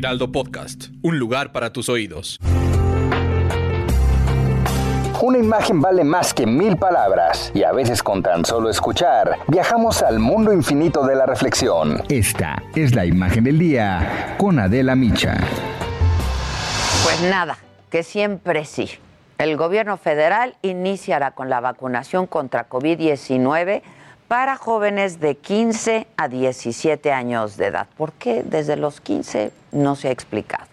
Heraldo Podcast, un lugar para tus oídos. Una imagen vale más que mil palabras y a veces con tan solo escuchar viajamos al mundo infinito de la reflexión. Esta es la imagen del día con Adela Micha. Pues nada, que siempre sí. El gobierno federal iniciará con la vacunación contra COVID-19 para jóvenes de 15 a 17 años de edad. ¿Por qué desde los 15? No se ha explicado.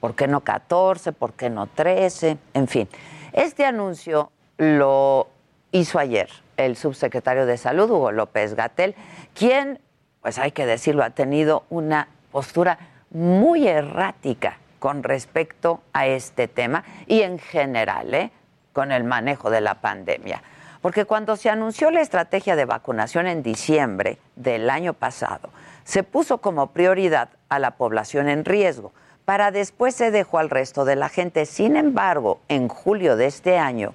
¿Por qué no 14? ¿Por qué no 13? En fin, este anuncio lo hizo ayer el subsecretario de Salud, Hugo López Gatel, quien, pues hay que decirlo, ha tenido una postura muy errática con respecto a este tema y en general, ¿eh? con el manejo de la pandemia. Porque cuando se anunció la estrategia de vacunación en diciembre del año pasado, se puso como prioridad a la población en riesgo, para después se dejó al resto de la gente. Sin embargo, en julio de este año,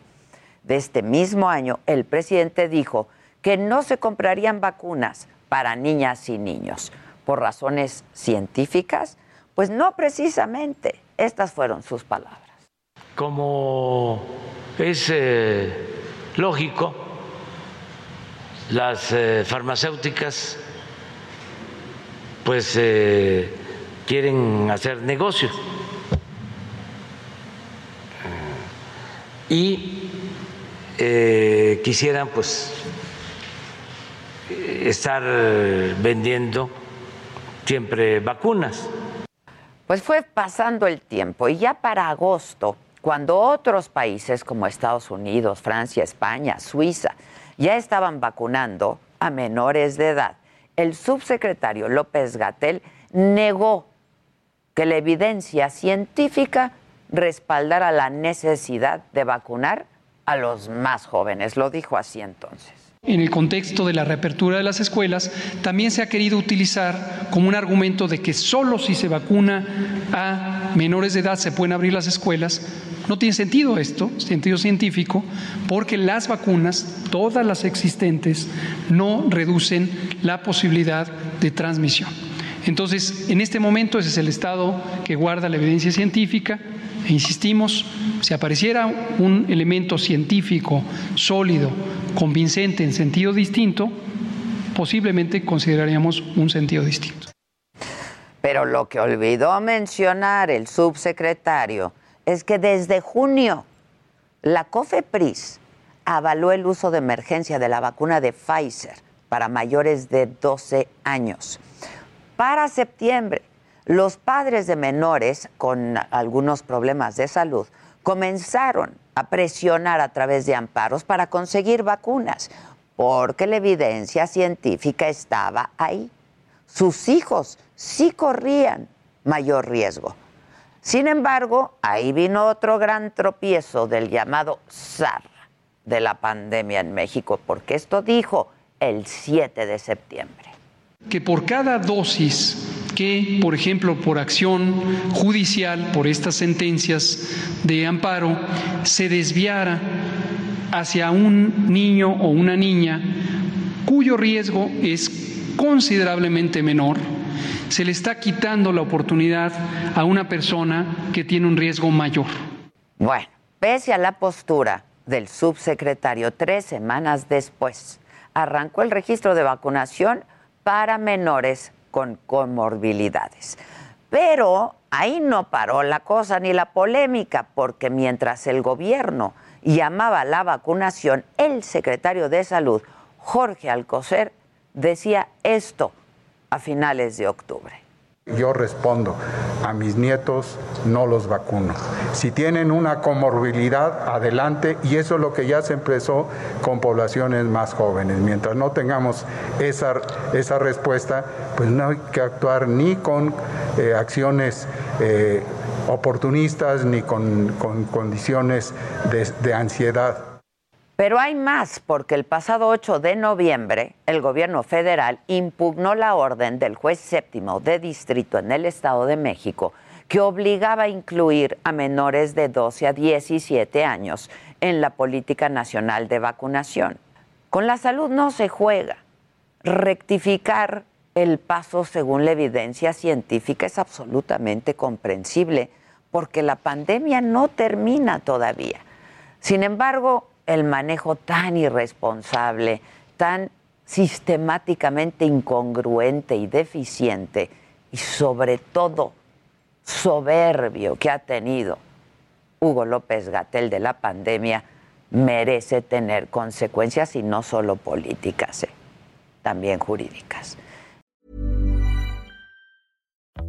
de este mismo año, el presidente dijo que no se comprarían vacunas para niñas y niños. ¿Por razones científicas? Pues no precisamente. Estas fueron sus palabras. Como es eh, lógico, las eh, farmacéuticas pues eh, quieren hacer negocio y quisieran pues estar vendiendo siempre vacunas. Pues fue pasando el tiempo y ya para agosto, cuando otros países como Estados Unidos, Francia, España, Suiza ya estaban vacunando a menores de edad, el subsecretario López Gatel negó que la evidencia científica respaldara la necesidad de vacunar a los más jóvenes. Lo dijo así entonces en el contexto de la reapertura de las escuelas, también se ha querido utilizar como un argumento de que solo si se vacuna a menores de edad se pueden abrir las escuelas. No tiene sentido esto, sentido científico, porque las vacunas, todas las existentes, no reducen la posibilidad de transmisión. Entonces, en este momento ese es el estado que guarda la evidencia científica. E insistimos, si apareciera un elemento científico sólido, convincente en sentido distinto, posiblemente consideraríamos un sentido distinto. Pero lo que olvidó mencionar el subsecretario es que desde junio la COFEPRIS avaló el uso de emergencia de la vacuna de Pfizer para mayores de 12 años. Para septiembre, los padres de menores con algunos problemas de salud comenzaron a presionar a través de amparos para conseguir vacunas, porque la evidencia científica estaba ahí. Sus hijos sí corrían mayor riesgo. Sin embargo, ahí vino otro gran tropiezo del llamado SAR de la pandemia en México, porque esto dijo el 7 de septiembre. Que por cada dosis que, por ejemplo, por acción judicial, por estas sentencias de amparo, se desviara hacia un niño o una niña cuyo riesgo es considerablemente menor, se le está quitando la oportunidad a una persona que tiene un riesgo mayor. Bueno, pese a la postura del subsecretario, tres semanas después arrancó el registro de vacunación para menores con comorbilidades. Pero ahí no paró la cosa ni la polémica, porque mientras el gobierno llamaba la vacunación, el secretario de Salud, Jorge Alcocer, decía esto a finales de octubre. Yo respondo, a mis nietos no los vacuno. Si tienen una comorbilidad, adelante, y eso es lo que ya se empezó con poblaciones más jóvenes. Mientras no tengamos esa, esa respuesta, pues no hay que actuar ni con eh, acciones eh, oportunistas ni con, condiciones de ansiedad. Pero hay más, porque el pasado 8 de noviembre el gobierno federal impugnó la orden del juez séptimo de distrito en el Estado de México que obligaba a incluir a menores de 12 a 17 años en la política nacional de vacunación. Con la salud no se juega. Rectificar el paso según la evidencia científica es absolutamente comprensible porque la pandemia no termina todavía. Sin embargo, el manejo tan irresponsable, tan sistemáticamente incongruente y deficiente y sobre todo soberbio que ha tenido Hugo López Gatel de la pandemia merece tener consecuencias y no solo políticas, eh, también jurídicas.